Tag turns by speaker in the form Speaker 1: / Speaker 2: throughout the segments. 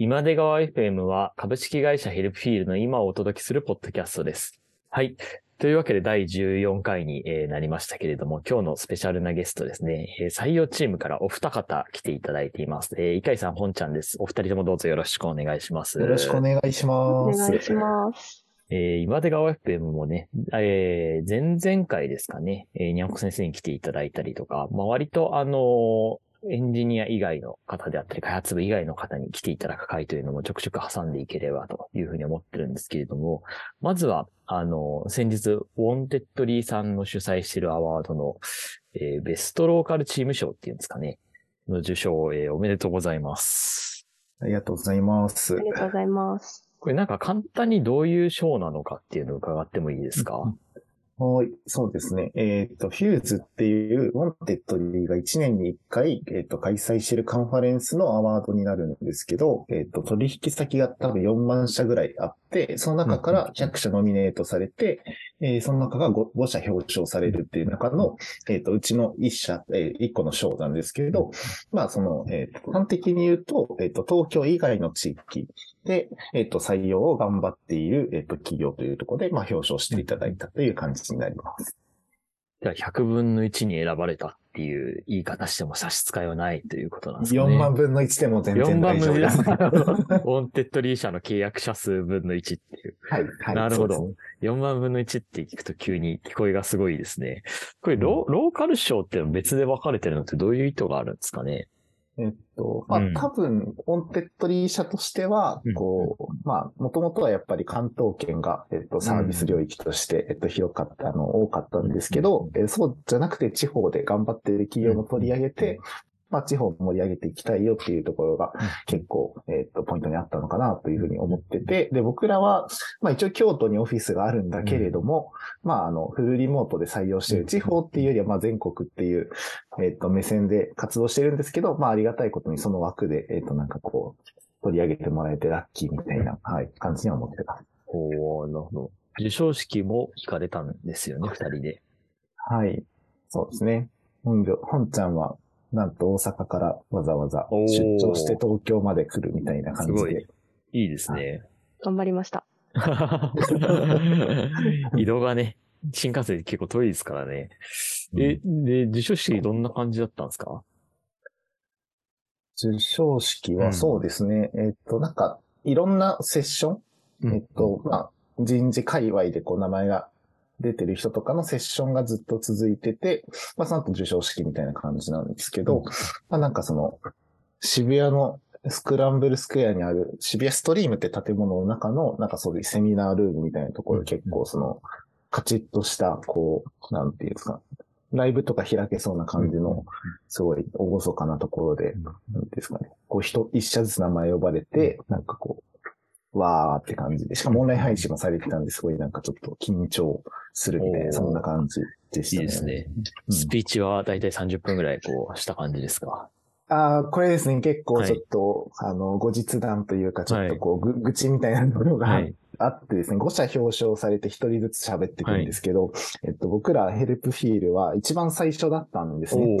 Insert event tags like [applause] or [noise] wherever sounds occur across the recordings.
Speaker 1: 今出川 FM は株式会社ヘルプフィールの今をお届けするポッドキャストです。はい。というわけで第14回にえーなりましたけれども、今日のスペシャルなゲストですね、えー採用チームからお二方来ていただいています。えー、いかいさん、本ちゃんです。お二人ともどうぞよろしくお願いします。
Speaker 2: よろしくお願いし
Speaker 3: お
Speaker 2: ます。
Speaker 3: 願いします。
Speaker 1: えー、今出川 FM もね、えー、前々回ですかね、えー、にゃんこ先生に来ていただいたりとか、まあ、割とあのーエンジニア以外の方であったり、開発部以外の方に来ていただく回というのもちょくちょく挟んでいければというふうに思ってるんですけれども、まずは、あのー先日、ウォンテッドリーさんの主催しているアワードの、えーベストローカルチーム賞っていうんですかね、の受賞、えーおめでとうございます。
Speaker 2: ありがとうございます
Speaker 3: あ。りがとうございます。
Speaker 1: これなんか簡単にどういう賞なのかっていうのを伺ってもいいですか、
Speaker 2: はい、そうですね。えっ、と、フューズっていう、ウォンテッドリーが1年に1回、えっ、と、開催しているカンファレンスのアワードになるんですけど、えっ、と、取引先が多分4万社ぐらいあって、その中から100社ノミネートされて、えーその中が 5, 5社表彰されるっていう中の、えっ、と、うちの1社、え1個の賞なんですけれど、まあ、その、えっ、と、端的に言うと、えっ、と、東京以外の地域で、えっ、と、採用を頑張っている、えっ、と、企業というところで、まあ、表彰していただいたという感じになります。
Speaker 1: じゃあ100分の1に選ばれたっていう言い方しても差し支えはないということなんですかね。
Speaker 2: 4万分の1でも全
Speaker 1: 4
Speaker 2: 然
Speaker 1: 万分の
Speaker 2: 大丈夫です。
Speaker 1: 1。[laughs] ウォンテッドリー社の契約者数分の1っていう。
Speaker 2: はい、はい。
Speaker 1: なるほど
Speaker 2: ね
Speaker 1: 4万分の1って聞くと急に聞こえがすごいですね。これロ、ローカル賞って別で分かれてるのってどういう意図があるんですかね？
Speaker 2: えっと、まあ、
Speaker 1: うん。
Speaker 2: 多分、ウォンテッドリー社としては
Speaker 1: うん、
Speaker 2: こう、まあ、もともとはやっぱり関東圏が、えっと、サービス領域として、えっと、広かった、あの、多かったんですけど、えーそうじゃなくて地方で頑張っている企業も取り上げて、まあ、地方を盛り上げていきたいよっていうところが結構、えっと、ポイントにあったのかなというふうに思ってて、で、僕らは、まあ、一応京都にオフィスがあるんだけれども、まあ、あの、フルリモートで採用している地方っていうよりは、まあ、全国っていう、えっ、と、目線で活動してるんですけど、まあ、ありがたいことにその枠で、えっ、と、なんかこう、取り上げてもらえてラッキーみたいな、はい、感じには思ってます。
Speaker 1: おーなるほど。授賞式も聞かれたんですよね、二人で。
Speaker 2: はい。そうですね。本業、本ちゃんは、なんと大阪からわざわざ出張して東京まで来るみたいな感じ
Speaker 1: すごい
Speaker 2: で。
Speaker 1: いいですね。
Speaker 3: 頑張りました。[laughs]
Speaker 1: 移動がね、新幹線で結構遠いですからね。え、で、授賞式どんな感じだったんですか？
Speaker 2: 授賞式
Speaker 1: うん
Speaker 2: はそうですね。えっ、と、なんか、いろんなセッション？えっと、まあ、人事界隈でこう名前が出てる人とかのセッションがずっと続いてて、まあ、その後授賞式みたいな感じなんですけど、
Speaker 1: うん。
Speaker 2: まあ、なんかその、渋谷のスクランブルスクエアにある渋谷ストリームって建物の中の、なんかそういうセミナールームみたいなところで結構その、カチッとした、こう、なんていうんですか、ライブとか開けそうな感じの、すごい厳かなところで、なんですかね、こう人、一社ずつ名前呼ばれて、なんかこう、わーって感じで。しかもオンライン配信もされてたんですごいなんかちょっと緊張するみたいな、そんな感じでしたね。
Speaker 1: いいですね。
Speaker 2: うん
Speaker 1: スピーチはだいたい30分ぐらいこうした感じですか？
Speaker 2: ああ、これですね、結構ちょっと、あの、後日談というか、ちょっとこう、ぐ、愚痴みたいなのが
Speaker 1: はい。
Speaker 2: あってですね、5社表彰されて1人ずつ喋ってくるんですけど、えっと、僕らヘルプフィールは一番最初だったんですね。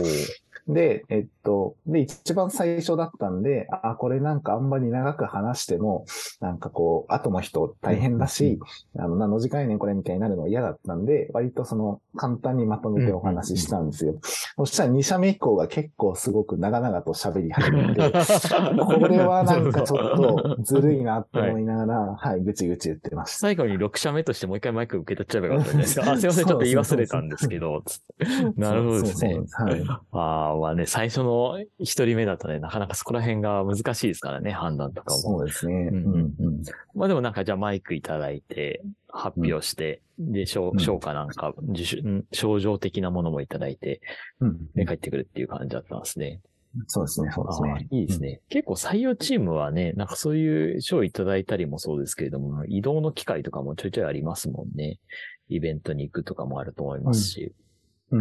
Speaker 2: で、えっと、で、一番最初だったんで、あ、これなんかあんまり長く話しても、なんかこう、後の人大変だし、あの、何の時間やねんこれみたいになるのが嫌だったんで、割とその、簡単にまとめてお話ししたんですよ。そしたら2社目以降が結構すごく長々と喋り始めて、[laughs] これはなんかちょっとずるいなって思いながら、[laughs] はい、ぐちぐち言ってました。
Speaker 1: 最後に6社目としてもう一回マイク受け取っちゃえばよかったんですか。[laughs] あ、すいません、ちょっと言い忘れたんですけど、なるほどですね。
Speaker 2: はい。
Speaker 1: ああ、まあね、最初の一人目だとね、なかなかそこら辺が難しいですからね、判断とかも。
Speaker 2: そうですね。
Speaker 1: う
Speaker 2: うんんうん。
Speaker 1: まあでもなんかじゃあマイクいただいて、発表して、で、賞
Speaker 2: うん
Speaker 1: 賞かなんか、受賞、ん賞状的なものもいただいて、
Speaker 2: うん
Speaker 1: で、帰ってくるっていう感じだったんですね。
Speaker 2: そうですね、そうです
Speaker 1: あ
Speaker 2: ね。
Speaker 1: ーいいですね。結構採用チームはね、なんかそういう賞いただいたりもそうですけれども、移動の機会とかもちょいちょいありますもんね。イベントに行くとかもあると思いますし、
Speaker 2: うん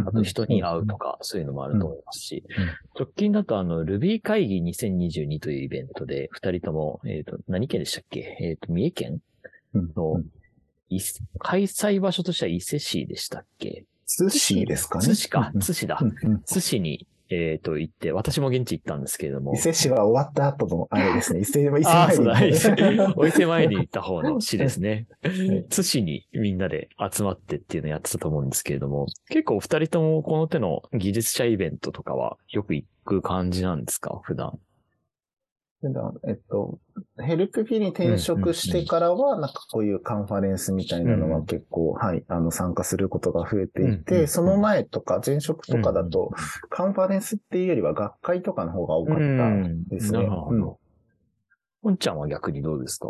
Speaker 1: あと人に会うとか、そういうのもあると思いますし、
Speaker 2: うん
Speaker 1: 直近だとあの、Ruby 会議2022というイベントで、二人とも、えっ、と、何県でしたっけ？えっ、と、三重県？
Speaker 2: うん
Speaker 1: の開催場所としては伊勢市でしたっけ？
Speaker 2: 寿司ですかね。
Speaker 1: 津市か。
Speaker 2: う、ん
Speaker 1: 津市だ。津市にえっ、と、行って、私も現地行ったんですけれども
Speaker 2: 伊。勢市は終わった後の、あれですね。伊勢、伊勢 [laughs]
Speaker 1: ああ、そうだ、[laughs]
Speaker 2: 参り
Speaker 1: 伊勢
Speaker 2: の
Speaker 1: お伊勢前に行った方の市ですね。
Speaker 2: い
Speaker 1: 津市にみんなで集まってっていうのをやってたと思うんですけれども、結構二人ともこの手の技術者イベントとかはよく行く感じなんですか？普段。
Speaker 2: えっと、ヘルプフィに転職してからは、なんかこういうカンファレンスみたいなのは結構、はい、あの、参加することが増えてい
Speaker 1: うんうんう
Speaker 2: て、
Speaker 1: ん。
Speaker 2: その前とか前職とかだと、カンファレンスっていうよりは学会とかの方が多かったですね。
Speaker 1: なるほ
Speaker 2: うん。
Speaker 1: ど。本ちゃんは逆にどうですか？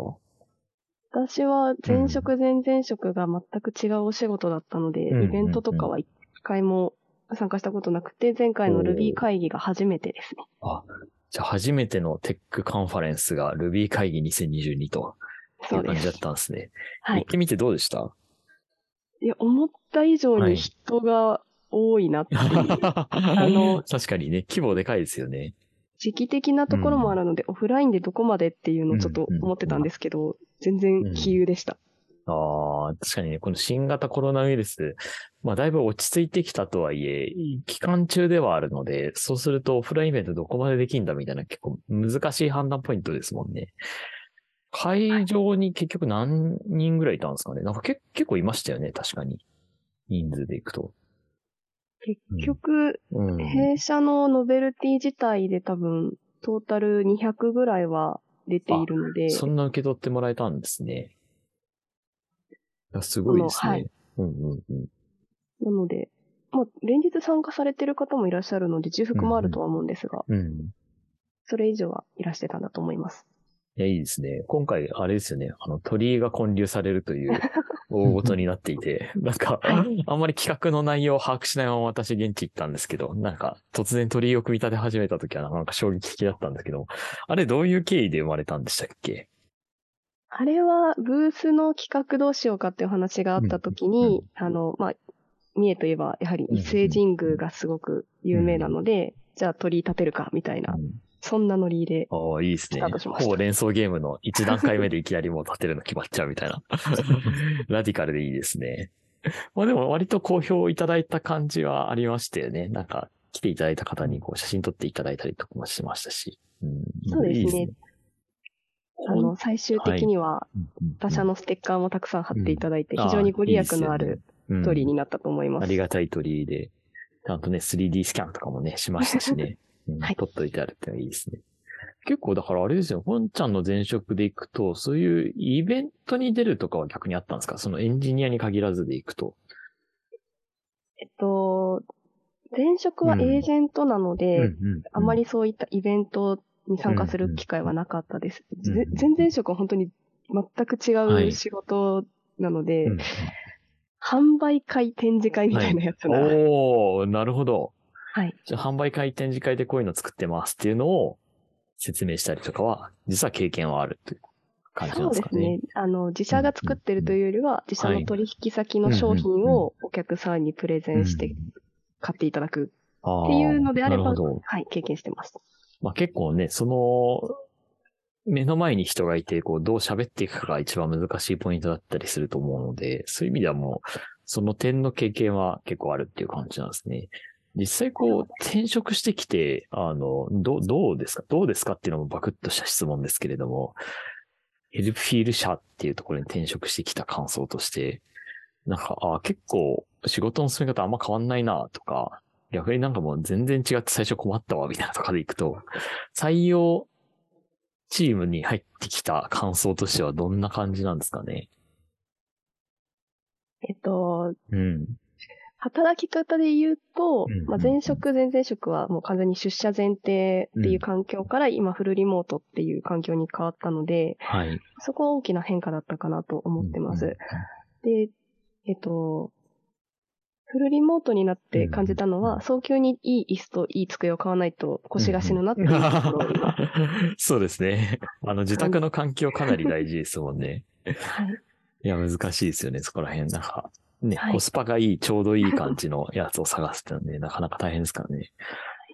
Speaker 3: 私は前職前々職が全く違うお仕事だったので、
Speaker 1: うん
Speaker 3: イベントとかは一回も参加したことなくて、前回の Ruby 会議が初めてですね。
Speaker 1: あ、じゃあ初めてのテックカンファレンスが Ruby 会議2022という
Speaker 3: そういう
Speaker 1: 感じだったんですね。
Speaker 3: はい。
Speaker 1: 行ってみてどうでした？
Speaker 3: いや、思った以上
Speaker 1: はい
Speaker 3: に人が多いなっていう、[laughs]
Speaker 1: あ
Speaker 3: の
Speaker 1: 確かにね、規模でかいですよね。
Speaker 3: 時期的なところもあるので、オフラインでどこまでっていうのをちょっと思ってたんですけど、全然杞憂でした。
Speaker 1: ああ、確かにね、この新型コロナウイルス、まあだいぶ落ち着いてきたとはいえ、期間中ではあるので、そうするとオフラインイベントどこまでできんだみたいな結構難しい判断ポイントですもんね。会場に結局何人ぐらいいたんですかねなんかけ結構いましたよね、確かに。人数でいくと。
Speaker 3: 結局、
Speaker 1: うん。
Speaker 3: 弊社のノベルティ自体で多分、トータル200ぐらいは出ているので、
Speaker 1: そんな受け取ってもらえたんですね。いやすごいですね。
Speaker 3: はい
Speaker 1: うんうんうん。
Speaker 3: なので、まあ、連日参加されてる方もいらっしゃるので、重複もあるとは思うんですが、
Speaker 1: うん。
Speaker 3: それ以上はいらしてたんだと思います。
Speaker 1: いや、いいですね。今回、あれですよね。あの、鳥居が建立されるという [laughs] 大ごとになっていて、なんか、あんまり企画の内容を把握しないまま私現地行ったんですけど、なんか、突然鳥居を組み立て始めた時はなんか衝撃的だったんですけど、あれどういう経緯で生まれたんでしたっけ？
Speaker 3: あれは、ブースの企画どうしようかっていう話があった時
Speaker 1: うん
Speaker 3: に、あの、まあ、三重といえば、やはり伊勢神宮がすごく有名なので、じゃあ鳥居立てるか、みたいな、
Speaker 1: うん
Speaker 3: そんなノリで、
Speaker 1: ああ、いいですねほぼ連想ゲームの一段階目でいきなりもう立てるの決まっちゃうみたいな。[laughs] ラディカルでいいですね。まあでも割と好評いただいた感じはありましたよね。なんか来ていただいた方にこう写真撮っていただいたりとかもしましたし。うん、
Speaker 3: そうですね
Speaker 1: いい
Speaker 3: あの、最終的には、
Speaker 1: うん
Speaker 3: 他社のステッカーもたくさん貼っていただいて、
Speaker 1: うん
Speaker 3: 非常にご利益のある
Speaker 1: うん
Speaker 3: 鳥居になったと思います。
Speaker 1: ありがたい鳥居で、ちゃんとね、3D スキャンとかもね、しましたしね。[laughs] うん
Speaker 3: はい
Speaker 1: 撮っといてあるってのはいいですね。結構だからあれですよ、本ちゃんの前職で行くと、そういうイベントに出るとかは逆にあったんですか？そのエンジニアに限らずで行くと。
Speaker 3: えっと、前職はエージェントなので、あまりそういったイベントに参加する機会はなかったです。
Speaker 1: うん
Speaker 3: ぜ前々職は本当に全く違
Speaker 1: はい
Speaker 3: う仕事なので、
Speaker 1: うん
Speaker 3: 販売会展示会みたいなやつが、はい、
Speaker 1: おー、なるほど。じゃあ販売会展示会でこういうの作ってますっていうのを説明したりとかは、実は経験はあるという感じな
Speaker 3: そう
Speaker 1: んでかね。
Speaker 3: ですすね。あの、自社が作ってるというよりは、自社の取引先の商品をお客さんにプレゼンして買っていただく
Speaker 1: っ
Speaker 3: っていうのであれば。はい、経験してます。
Speaker 1: まあ結構ね、その、目の前に人がいて、こう、どう喋っていくかが一番難しいポイントだったりすると思うので、そういう意味ではもう、その点の経験は結構あるっていう感じなんですね。実際こう、転職してきて、あの、どう、どうですか？どうですかっていうのもバクッとした質問ですけれども、ヘルプフィール社っていうところに転職してきた感想として、なんか、あ結構仕事の進め方あんま変わんないなとか、逆になんかもう全然違って最初困ったわみたいなとかでいくと、採用チームに入ってきた感想としてはどんな感じなんですかね？
Speaker 3: えっと、
Speaker 1: うん。
Speaker 3: 働き方で言うと、
Speaker 1: うん
Speaker 3: まあ、前職、前々職はもう完全に出社前提っていう環境から今フルリモートっていう環境に変わったので、
Speaker 1: はい。
Speaker 3: そこは大きな変化だったかなと思ってます。で、えっと、フルリモートになって感じたのは、
Speaker 1: うん
Speaker 3: 早急にいい椅子といい机を買わないと腰が死ぬなっていうところを今、[laughs]
Speaker 1: そうですね。あの、自宅の環境かなり大事ですもんね。
Speaker 3: はい。
Speaker 1: いや、難しいですよね、そこら辺。なんか、ね、
Speaker 3: はい
Speaker 1: コスパがいい、ちょうどいい感じのやつを探すってのはね、なかなか大変ですからね。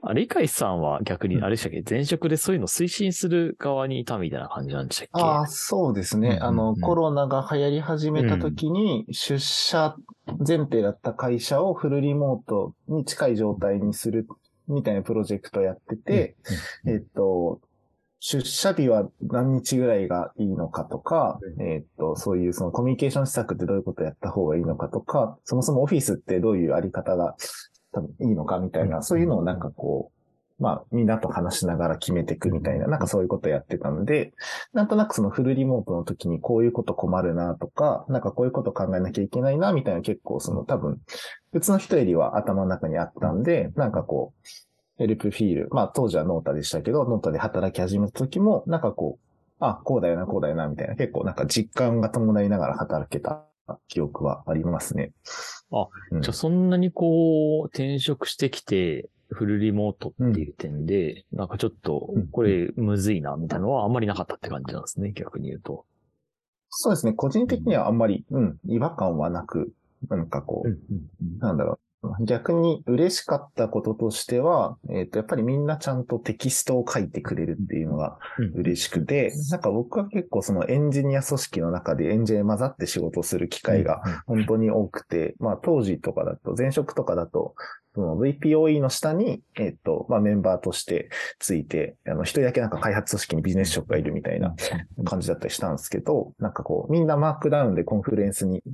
Speaker 1: あれ、イさんは逆に、あれでしたっけ、前職でそういうの推進する側にいたみたいな感じなんでしたっけ？
Speaker 2: ああ、そうですね。
Speaker 1: うんうんうん。
Speaker 2: あの、コロナが流行り始めた時に、出社前提だった会社をフルリモートに近い状態にするみたいなプロジェクトやってて、えっと、出社日は何日ぐらいがいいのかとか、えっと、そういうそのコミュニケーション施策ってどういうことやった方がいいのかとか、そもそもオフィスってどういうあり方が多分いいのかみたいな、そういうのをなんかこう、まあ、みんなと話しながら決めていくみたいな、なんかそういうことやってたので、なんとなくそのフルリモートの時にこういうこと困るなとか、なんかこういうこと考えなきゃいけないなみたいな結構その多分、別の人よりは頭の中にあったんで、なんかこう、ヘルプフィール、まあ当時はノータでしたけど、ノータで働き始めた時も、なんかこう、あ、こうだよな、こうだよな、みたいな、結構なんか実感が伴いながら働けた記憶はありますね。
Speaker 1: あ、うん、じゃあそんなにこう、転職してきて、フルリモートっていう点で、うん、なんかちょっと、これむずいな、みたいなのはあんまりなかったって感じなんですね、逆に言うと。
Speaker 2: そうですね。個人的にはあんまり、うん、違和感はなく、なんかこう、うんうんうん、なんだろう。逆に嬉しかったこととしては、えっ、ー、と、やっぱりみんなちゃんとテキストを書いてくれるっていうのが嬉しくて、うん、なんか僕は結構そのエンジニア組織の中でエンジニア混ざって仕事をする機会が本当に多くて、まあ当時とかだと、前職とかだと、その VPOE の下に、えっ、と、まあ、メンバーとしてついて、あの、一人だけなんか開発組織にビジネス職がいるみたいな感じだったりしたんですけど、なんかこう、みんなマークダウンで Confluence に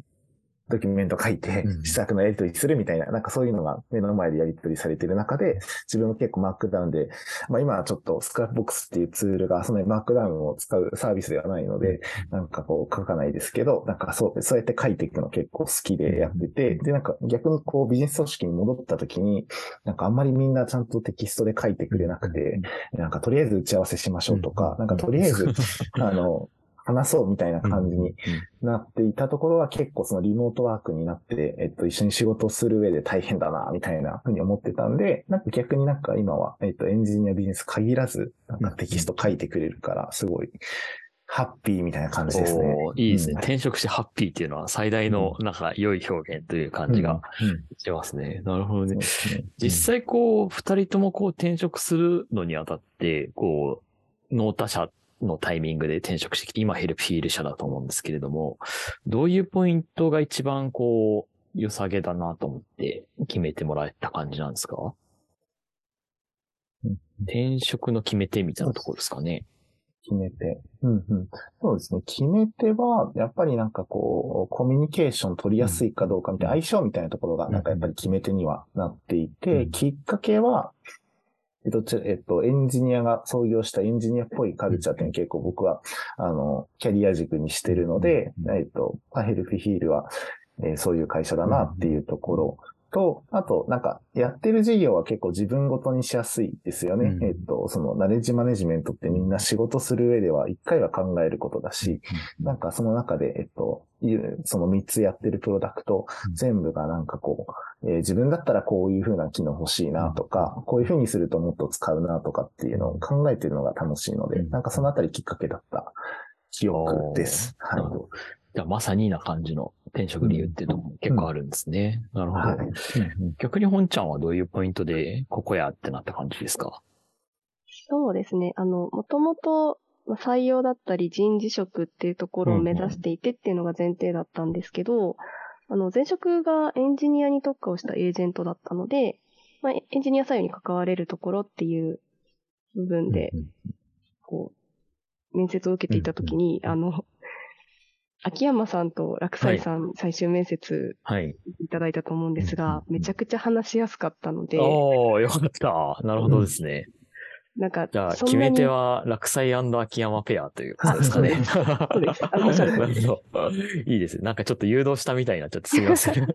Speaker 2: ドキュメント書いて、施策のやり取りするみたいな、なんかそういうのが目の前でやり取りされてる中で、自分も結構マークダウンで、まあ今はちょっと Scrapbox っていうツールがそのマークダウンを使うサービスではないので、なんかこう書かないですけど、なんかそう、そうやって書いていくの結構好きでやってて、で、なんか逆にこうビジネス組織に戻った時に、なんかあんまりみんなちゃんとテキストで書いてくれなくて、なんかとりあえず打ち合わせしましょうとか、なんかとりあえず、あの、話そうみたいな感じになっていたところは結構そのリモートワークになって、えっと、一緒に仕事をする上で大変だな、みたいなふうに思ってたんで、なんか逆になんか今は、えっと、エンジニアビジネス限らず、なんかテキスト書いてくれるから、すごい、ハッピーみたいな感じですね。
Speaker 1: いいですね、うん、転職してハッピーっていうのは最大のなんか良い表現という感じがしますね。なるほどね。ね。実際こう、二人ともこう転職するのにあたって、こう、ノータ社のタイミングで転職してきて、今ヘルプフィール社だと思うんですけれども、どういうポイントが一番こう、良さげだなと思って決めてもらえた感じなんですか、転職の決め手みたいなところですかね。
Speaker 2: 決め手。うんうん。そうですね。決め手は、やっぱりなんかこう、コミュニケーション取りやすいかどうかみたいな、相性みたいなところが、なんかやっぱり決め手にはなっていて、きっかけは、えっと、えっと、エンジニアが創業したエンジニアっぽいカルチャーっていうの結構僕は、あの、キャリア軸にしてるので、えっと、パヘルフィヒールは、えー、そういう会社だなっていうところと、あと、なんか、やってる事業は結構自分ごとにしやすいですよね。うん、えっと、その、ナレッジマネジメントってみんな仕事する上では一回は考えることだし、うん、なんかその中で、えっと、その3つやってるプロダクト、全部がなんかこう、えー、自分だったらこういう風な機能欲しいなとか、こういう風にするともっと使うなとかっていうのを考えてるのが楽しいので、なんかそのあたりきっかけだった記憶です。はい。
Speaker 1: じゃあまさにな感じの転職理由っていうのも結構あるんですね。うん、なるほど、はい、逆に本ちゃんはどういうポイントでここやってなった感じですか？
Speaker 3: そうですね。あの、もともと採用だったり人事職っていうところを目指していてっていうのが前提だったんですけど、あの、前職がエンジニアに特化をしたエージェントだったので、まあ、エンジニア採用に関われるところっていう部分で、こう、面接を受けていたときに、あの、秋山さんと落斎さん、最終面接いただいたと思うんですが、めちゃくちゃ話しやすかったので。
Speaker 1: おー、よかった。なるほどですね。なんか、じゃあ、決め手は、落斎秋山ペアということですかね。[laughs] そうです。あの、おっしゃるいいです。なんかちょっと誘導したみたいになっちゃってすみません。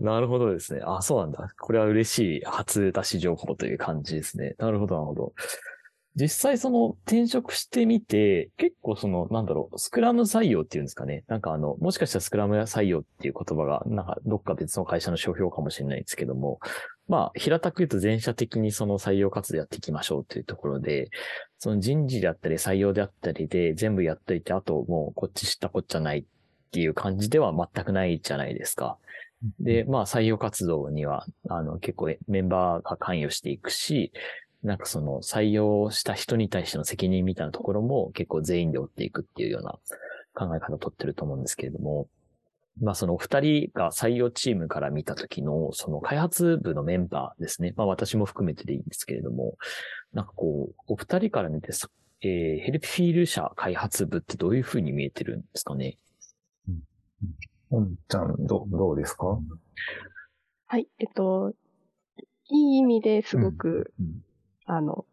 Speaker 1: なるほどですね。あ、そうなんだ。これは嬉しい初出し情報という感じですね。なるほど、なるほど。実際その転職してみて、結構その、なんだろう、スクラム採用っていうんですかね。なんかあの、もしかしたらスクラム採用っていう言葉が、なんかどっか別の会社の商標かもしれないですけども、まあ、平たく言うと全社的にその採用活動やっていきましょうというところで、その人事であったり採用であったりで全部やっといて、あともうこっち知ったこっちゃないっていう感じでは全くないじゃないですか。で、まあ採用活動には、あの結構メンバーが関与していくし、なんかその採用した人に対しての責任みたいなところも結構全員で追っていくっていうような考え方をとってると思うんですけれども、まあそのお二人が採用チームから見た時の、その開発部のメンバーですね。まあ私も含めてでいいんですけれども、なんかこう、お二人から見てえー、ヘルプフィール社開発部ってどういうふうに見えてるんですかね？
Speaker 2: うん。ちゃん、ど、どうですか？
Speaker 3: はい、えっと、いい意味ですごく、うん。うん、あの、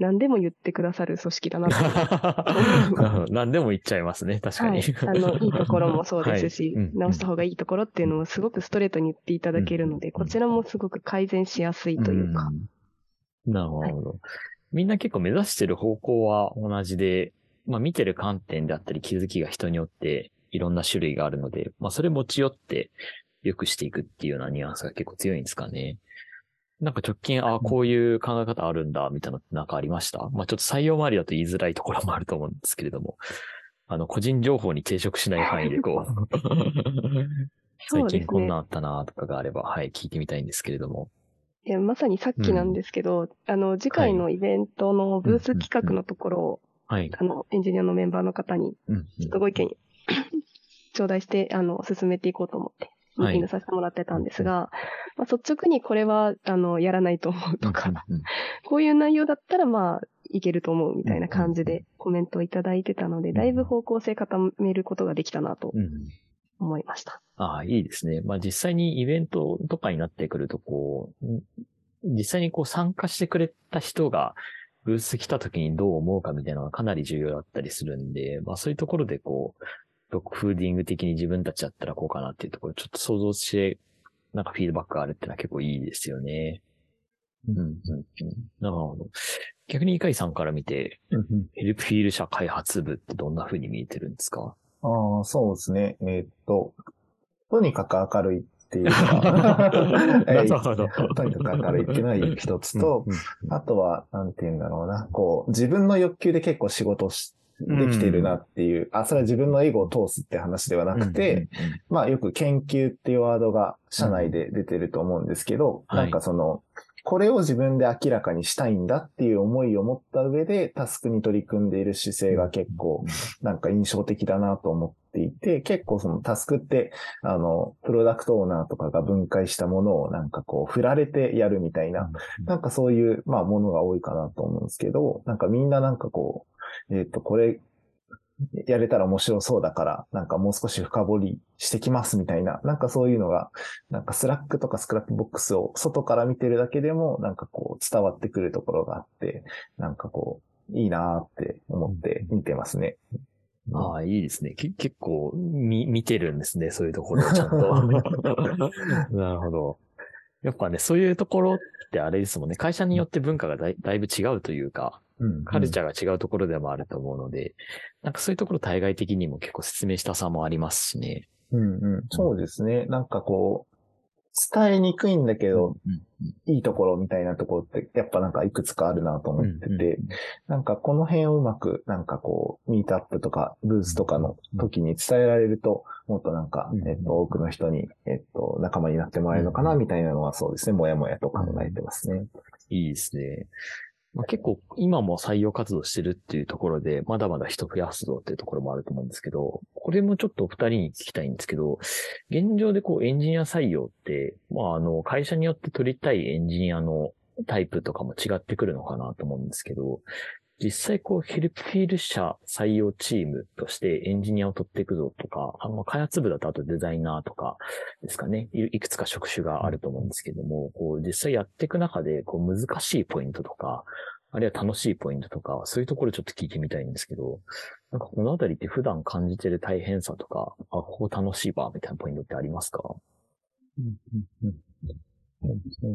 Speaker 3: 何でも言ってくださる組織だな
Speaker 1: と。[laughs] 何でも言っちゃいますね、確かに。はい、
Speaker 3: あの、[laughs] いいところもそうですし、はい、直した方がいいところっていうのもすごくストレートに言っていただけるので、こちらもすごく改善しやすいというか。
Speaker 1: なるほど。みんな結構目指してる方向は同じで、まあ見てる観点であったり気づきが人によっていろんな種類があるので、まあそれ持ち寄って良くしていくっていうようなニュアンスが結構強いんですかね。なんか直近、ああ、こういう考え方あるんだ、みたいなのってなんかありました？まあちょっと採用周りだと言いづらいところもあると思うんですけれども、あの、個人情報に抵触しない範囲でこう、[laughs] 最近こんなんあったなとかがあれば、はい、聞いてみたいんですけれども。
Speaker 3: いや、まさにさっきなんですけど、うん、あの、次回のイベントのブース企画のところを、はい、あの、エンジニアのメンバーの方に、ちょっとご意見 [coughs] 頂戴して、あの、進めていこうと思って、ミーティングさせてもらってたんですが、はい、まあ、率直にこれは、あの、やらないと思うとか、こういう内容だったら、まあ、いけると思うみたいな感じでコメントをいただいてたので、だいぶ方向性固めることができたなと思いました。
Speaker 1: ああ、いいですね。まあ実際にイベントとかになってくると、こう、実際にこう参加してくれた人が、ブース来た時にどう思うかみたいなのがかなり重要だったりするんで、まあそういうところでこう、ドッグフーディング的に自分たちだったらこうかなっていうところ、ちょっと想像して、なんかフィードバックがあるっていうのは結構いいですよね。うん、うん、うん。なるほど。逆にイカイさんから見て、ヘルプフィール社開発部ってどんな風に見えてるんですか？
Speaker 2: ああ、そうですね。えー、っと、とにかく明るいっていうのが [laughs] とにかく明るいっていうのは一つと、あとは、なんて言うんだろうな、こう、自分の欲求で結構仕事しできてるなっていう、あ、それは自分のエゴを通すって話ではなくて、まあよく研究っていうワードが社内で出てると思うんですけど、なんかその、これを自分で明らかにしたいんだっていう思いを持った上でタスクに取り組んでいる姿勢が結構なんか印象的だなと思っていて、結構そのタスクって、あの、プロダクトオーナーとかが分解したものをなんかこう振られてやるみたいな、なんかそういう、まあものが多いかなと思うんですけど、なんかみんななんかこう、えっ、ー、と、これやれたら面白そうだから、なんかもう少し深掘りしてきますみたいな、なんかそういうのが、なんか Slack とか Scrapbox を外から見てるだけでも、なんかこう伝わってくるところがあって、なんかこう、いいなーって思って見てますね。
Speaker 1: ああ、いいですね。け結構、み、見てるんですね。そういうところをちゃんと。[laughs] [laughs] なるほど。やっぱね、そういうところってあれですもんね。会社によって文化がだいだいぶ違うというか、カルチャーが違うところでもあると思うので、なんかそういうところ対外的にも結構説明したさもありますしね。
Speaker 2: うんうん。そうですね。なんかこう、伝えにくいんだけど、いいところみたいなところってやっぱなんかいくつかあるなと思ってて、なんかこの辺をうまくなんかこう、ミートアップとかブースとかの時に伝えられると、もっとなんか、えっと、多くの人に、えっと、仲間になってもらえるのかなみたいなのはそうですね、もやもやと考えてますね。
Speaker 1: いいですね。まあ、結構今も採用活動してるっていうところで、まだまだ人増やすぞっていうところもあると思うんですけど、これもちょっとお二人に聞きたいんですけど、現状でこうエンジニア採用って、まああの会社によって取りたいエンジニアのタイプとかも違ってくるのかなと思うんですけど、実際こうヘルプフィール社採用チームとしてエンジニアを取っていくぞとか、あの開発部だとあとデザイナーとかですかね、いくつか職種があると思うんですけども、こう実際やっていく中でこう難しいポイントとか、あるいは楽しいポイントとか、そういうところちょっと聞いてみたいんですけど、なんかこのあたりって普段感じてる大変さとか、あ、ここ楽しいば、みたいなポイントってありますか、うんうんうん。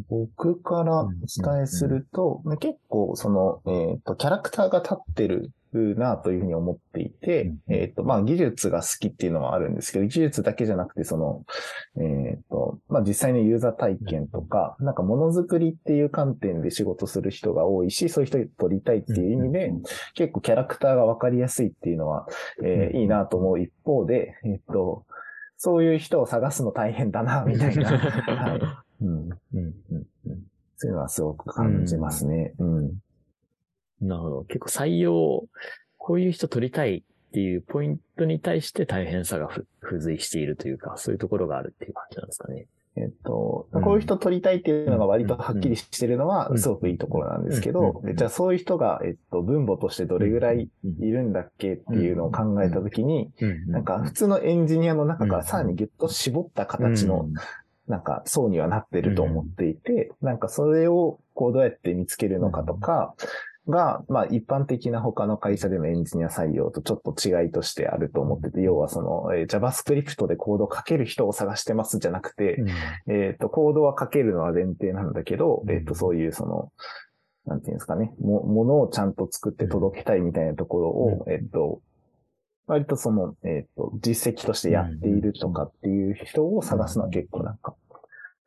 Speaker 2: 僕からお伝えすると、結構その、えっ、ー、と、キャラクターが立ってるなというふうに思っていて、うん、えっ、ー、と、まあ、技術が好きっていうのはあるんですけど、技術だけじゃなくて、その、えっ、ー、と、まあ、実際のユーザー体験とか、なんかものづくりっていう観点で仕事する人が多いし、そういう人取りたいっていう意味で、結構キャラクターがわかりやすいっていうのは、えー、いいなと思う一方で、えっ、と、そういう人を探すの大変だな、みたいな。[laughs] はい。うん。うん。うん。そういうのはすごく感じますね。うん。
Speaker 1: なるほど。結構採用、こういう人取りたいっっていうポイントに対して大変さが付随しているというか、そういうところがあるっていう感じなんですかね。
Speaker 2: えっと、こういう人取りたいっていうのが割とはっきりしてるのはすごくいいところなんですけど、じゃあそういう人が、えっと、分母としてどれぐらいいるんだっけっていうのを考えたときに、なんか普通のエンジニアの中からさらにギュッと絞った形の、なんか層にはなってると思っていて、なんかそれをこうどうやって見つけるのかとか、が、まあ一般的な他の会社でのエンジニア採用とちょっと違いとしてあると思ってて、要はその、えー、JavaScript でコードを書ける人を探してますじゃなくて、うん、えっ、ー、と、コードは書けるのは前提なんだけど、うん、えっ、ー、と、そういうその、なんていうんですかね、も、ものをちゃんと作って届けたいみたいなところを、うん、えっ、と、割とその、えっ、と、実績としてやっているとかっていう人を探すのは結構なんか、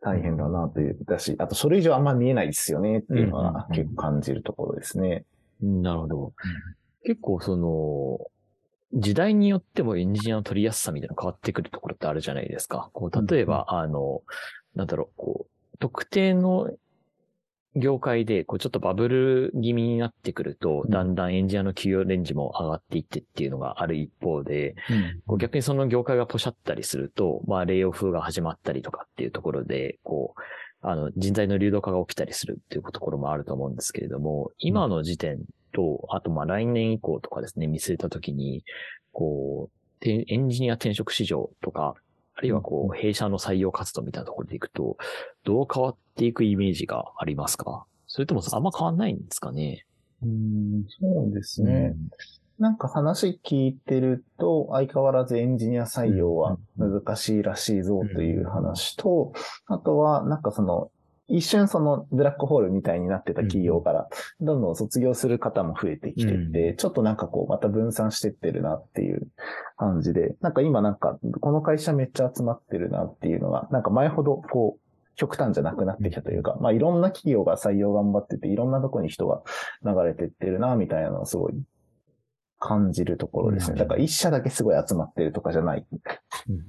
Speaker 2: 大変だなという、だし、あとそれ以上あんま見えないですよねっていうのは結構感じるところですね。
Speaker 1: なるほど。結構その、時代によってもエンジニアの取りやすさみたいなの変わってくるところってあるじゃないですか。こう、例えば、あの、なんだろう、こう、特定の業界で、こう、ちょっとバブル気味になってくると、だんだんエンジニアの給与レンジも上がっていってっていうのがある一方で、こう逆にその業界がポシャったりすると、まあ、レイオフが始まったりとかっていうところで、こう、あの、人材の流動化が起きたりするっていうところもあると思うんですけれども、今の時点と、あとまあ来年以降とかですね、見据えたときに、こう、エンジニア転職市場とか、あるいはこう、弊社の採用活動みたいなところでいくと、どう変わっていくイメージがありますか？それともあんま変わんないんですかね？
Speaker 2: うん、そうですね。うん。なんか話聞いてると、相変わらずエンジニア採用は難しいらしいぞという話と、あとは、なんかその、一瞬そのブラックホールみたいになってた企業から、どんどん卒業する方も増えてきてて、ちょっとなんかこう、また分散してってるなっていう感じで、なんか今なんか、この会社めっちゃ集まってるなっていうのが、なんか前ほどこう、極端じゃなくなってきたというか、まあいろんな企業が採用頑張ってて、いろんなとこに人が流れてってるな、みたいなのをすごい感じるところですね。だから一社だけすごい集まってるとかじゃない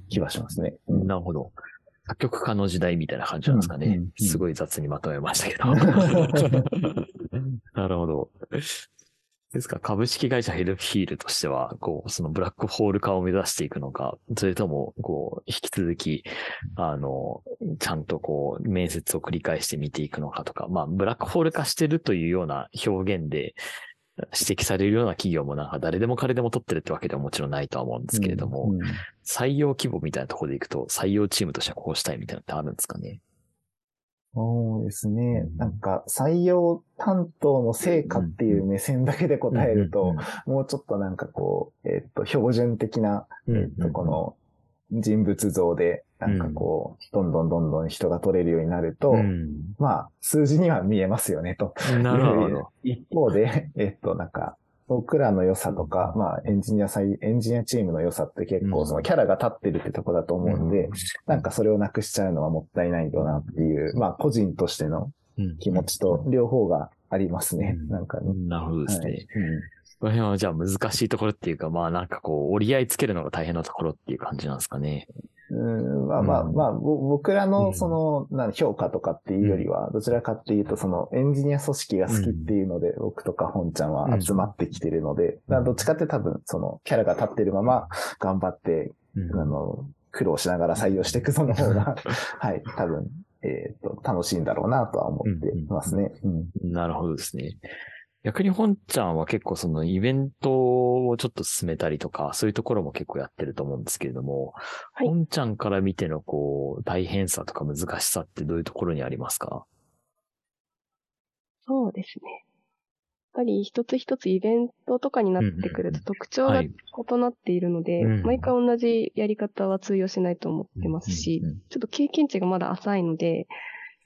Speaker 2: 気はしますね。
Speaker 1: うん、なるほど。作曲家の時代みたいな感じなんですかね。うんうんうん、すごい雑にまとめましたけど。[laughs] なるほど。ですか、株式会社ヘルヒールとしては、こう、そのブラックホール化を目指していくのか、それとも、こう、引き続き、あの、ちゃんとこう、面接を繰り返して見ていくのかとか、まあ、ブラックホール化してるというような表現で、指摘されるような企業もなんか誰でも彼でも取ってるってわけではもちろんないとは思うんですけれども、うんうん、採用規模みたいなところでいくと、採用チームとしてはこうしたいみたいなのってあるんですかね？
Speaker 2: そうですね。なんか、採用担当の成果っていう目線だけで答えると、もうちょっとなんかこう、えっと、標準的な、えっと、この人物像で、なんかこう、どんどんどんどん人が取れるようになると、まあ、数字には見えますよね、と。
Speaker 1: なるほど。[laughs]
Speaker 2: 一方で、えっと、なんか、僕らの良さとか、まあ、エンジニアサイ、エンジニアチームの良さって結構そのキャラが立ってるってとこだと思うんで、なんかそれをなくしちゃうのはもったいないよなっていう、まあ、個人としての気持ちと両方がありますね。なんかね。
Speaker 1: なるほどですね。はいこの辺はじゃあ難しいところっていうか、まあなんかこう、折り合いつけるのが大変なところっていう感じなんですかね。
Speaker 2: うんまあまあまあ、僕らのその、なん、評価とかっていうよりは、どちらかっていうと、そのエンジニア組織が好きっていうので、僕とか本ちゃんは集まってきてるので、どっちかって多分、そのキャラが立ってるまま頑張って、あの、苦労しながら採用していくその方が、[laughs] はい、多分、えっ、と、楽しいんだろうなとは思ってますね。
Speaker 1: なるほどですね。逆に本ちゃんは結構そのイベントをちょっと進めたりとか、そういうところも結構やってると思うんですけれども、はい、本ちゃんから見てのこう、大変さとか難しさってどういうところにありますか？
Speaker 3: そうですね。やっぱり一つ一つイベントとかになってくると特徴が異なっているので、毎回同じやり方は通用しないと思ってますし、ちょっと経験値がまだ浅いので、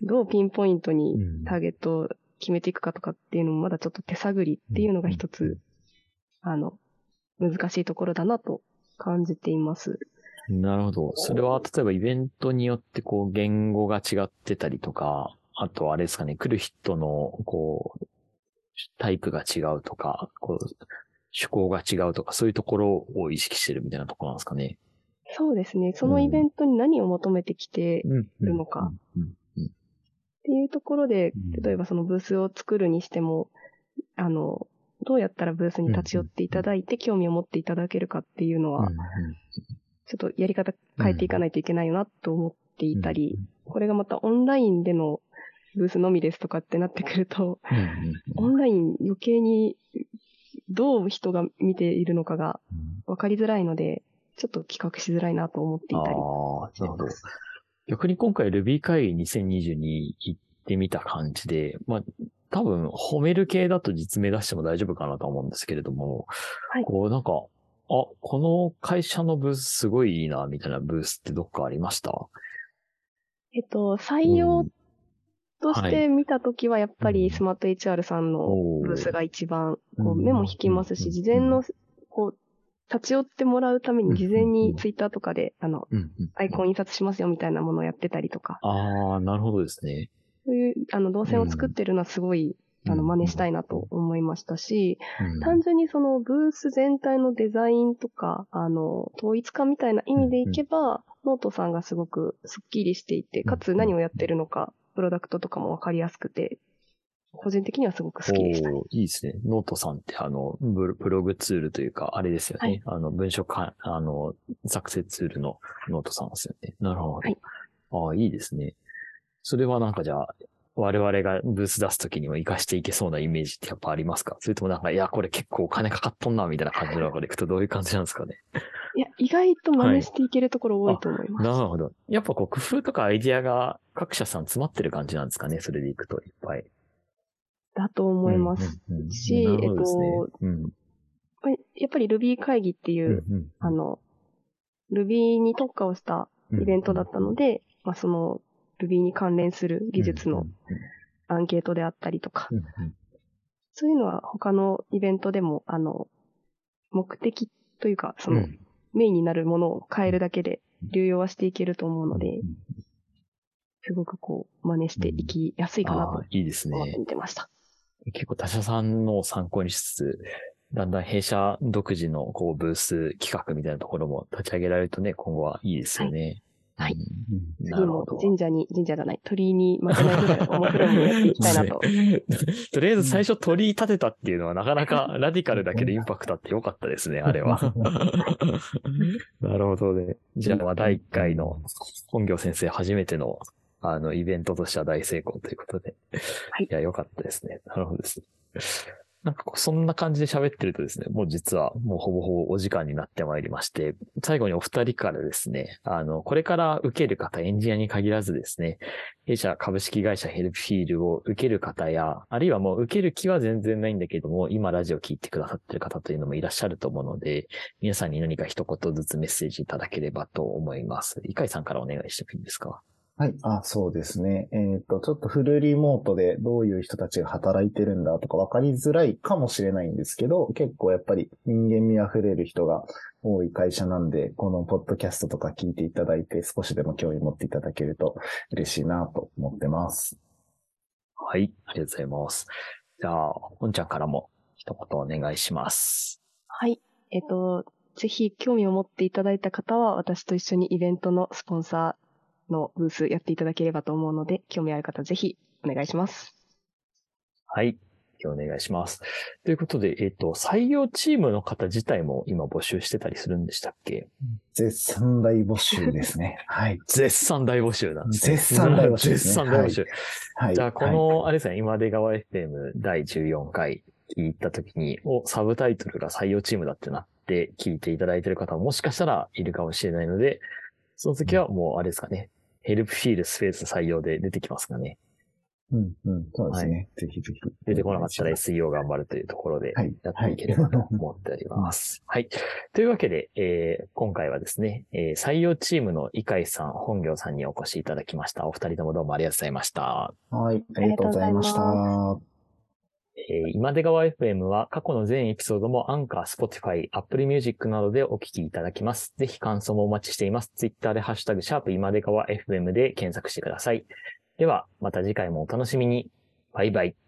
Speaker 3: どうピンポイントにターゲット決めていくかとかっていうのもまだちょっと手探りっていうのが一つ、あの、難しいところだなと感じています。
Speaker 1: なるほど。それは、例えばイベントによってこう言語が違ってたりとか、あとあれですかね、来る人のこう、タイプが違うとか、こう、趣向が違うとか、そういうところを意識してるみたいなところなんですかね。
Speaker 3: そうですね。そのイベントに何を求めてきてるのか。っていうところで、例えばそのブースを作るにしても、あの、どうやったらブースに立ち寄っていただいて興味を持っていただけるかっていうのは、ちょっとやり方変えていかないといけないよなと思っていたり、これがまたオンラインでのブースのみですとかってなってくると、オンライン余計にどう人が見ているのかが分かりづらいので、ちょっと企画しづらいなと思っていたり。ああ、
Speaker 1: なるほど。逆に今回 Ruby 会議2020に行ってみた感じで、まあ、多分褒める系だと実名出しても大丈夫かなと思うんですけれども、はい、こうなんか、あ、この会社のブースすごいいいな、みたいなブースってどっかありました？
Speaker 3: えっと、採用として見たときは、やっぱりスマート HR さんのブースが一番こう目も引きますし、事前の立ち寄ってもらうために事前にツイッターとかで、あの、アイコン印刷しますよみたいなものをやってたりとか。
Speaker 1: ああ、なるほどですね。
Speaker 3: そういう、あの、動線を作ってるのはすごい、あの、真似したいなと思いましたし、単純にそのブース全体のデザインとか、あの、統一化みたいな意味でいけば、ノートさんがすごくスッキリしていて、かつ何をやってるのか、プロダクトとかもわかりやすくて、個人的にはすごく好きでした、ね。
Speaker 1: いいですね。ノートさんってあの、ブログツールというか、あれですよね。はい、あの、文書か、あの、作成ツールのノートさんですよね。なるほど。はい、ああ、いいですね。それはなんかじゃあ、我々がブース出すときにも活かしていけそうなイメージってやっぱありますか？それともなんか、いや、これ結構お金かかっとんな、みたいな感じの中でいくとどういう感じなんですかね？
Speaker 3: いや、意外と真似していけるところ多いと思います。
Speaker 1: はい、なるほど。やっぱこう、工夫とかアイディアが各社さん詰まってる感じなんですかね？それでいくといっぱい。
Speaker 3: だと思いますし、えっと、やっぱり Ruby 会議っていう、あの、Ruby に特化をしたイベントだったので、まあその Ruby に関連する技術のアンケートであったりとか、そういうのは他のイベントでも、あの、目的というか、その、メインになるものを変えるだけで流用はしていけると思うので、すごくこう、真似していきやすいかなと。思って見てました。
Speaker 1: 結構他社さんの参考にしつつ、だんだん弊社独自のこうブース企画みたいなところも立ち上げられるとね、今後はいいですよね。
Speaker 3: はい。次も神社に、神社じゃない、鳥居に負けないぐらい面白いもやっていきたいなと。[laughs]
Speaker 1: とりあえず最初鳥居立てたっていうのはなかなかラディカルだけでインパクトあってよかったですね、あれは。[laughs] なるほどね。じゃあ、第1回の本業先生初めてのあの、イベントとしては大成功ということで。はい。いや、よかったですね。なるほどですね。なんかそんな感じで喋ってるとですね、もう実はもうほぼほぼお時間になってまいりまして、最後にお二人からですね、あの、これから受ける方、エンジニアに限らずですね、弊社株式会社ヘルプフィールを受ける方や、あるいはもう受ける気は全然ないんだけども、今ラジオ聞いてくださってる方というのもいらっしゃると思うので、皆さんに何か一言ずつメッセージいただければと思います。イカイさんからお願いしてもいいですか？
Speaker 2: はい。あ、そうですね。えっ、ー、と、ちょっとフルリモートでどういう人たちが働いてるんだとか分かりづらいかもしれないんですけど、結構やっぱり人間味あふれる人が多い会社なんで、このポッドキャストとか聞いていただいて少しでも興味持っていただけると嬉しいなと思ってます。
Speaker 1: はい。ありがとうございます。じゃあ、本ちゃんからも一言お願いします。
Speaker 3: はい。えっ、ー、と、ぜひ興味を持っていただいた方は、私と一緒にイベントのスポンサー、のブースやっていただければと思うので、興味ある方ぜひお願いします。
Speaker 1: はい。お願いします。ということで、えっ、ー、と、採用チームの方自体も今募集してたりするんでしたっけ？
Speaker 2: 絶賛大募集ですね。[laughs] はい。
Speaker 1: 絶賛大募集なんです
Speaker 2: ね。絶賛大募集、ね、
Speaker 1: 絶賛大募集。はい。じゃあ、この、はい、あれですね、今出川 FM 第14回聞いたときに、お、サブタイトルが採用チームだってなって聞いていただいている方ももしかしたらいるかもしれないので、その時はもうあれですかね、ヘルプフィールスペース採用で出てきますかね。
Speaker 2: うんうん、そうですね。はい、ぜひぜひ。
Speaker 1: 出てこなかったら SEO 頑張るというところでやっていければと思っております。[laughs] はい。というわけで、えー、今回はですね、えー、採用チームの井海さん、本業さんにお越しいただきました。お二人ともどうもありがとうございました。
Speaker 2: はい、ありがとうございました。
Speaker 1: えー、今出川 FM は過去の全エピソードも Anchor、Spotify、Apple Music などでお聞きいただけます。ぜひ感想もお待ちしています。ツイッターでハッシュタグ、シャープ今出川 FM で検索してください。では、また次回もお楽しみに。バイバイ。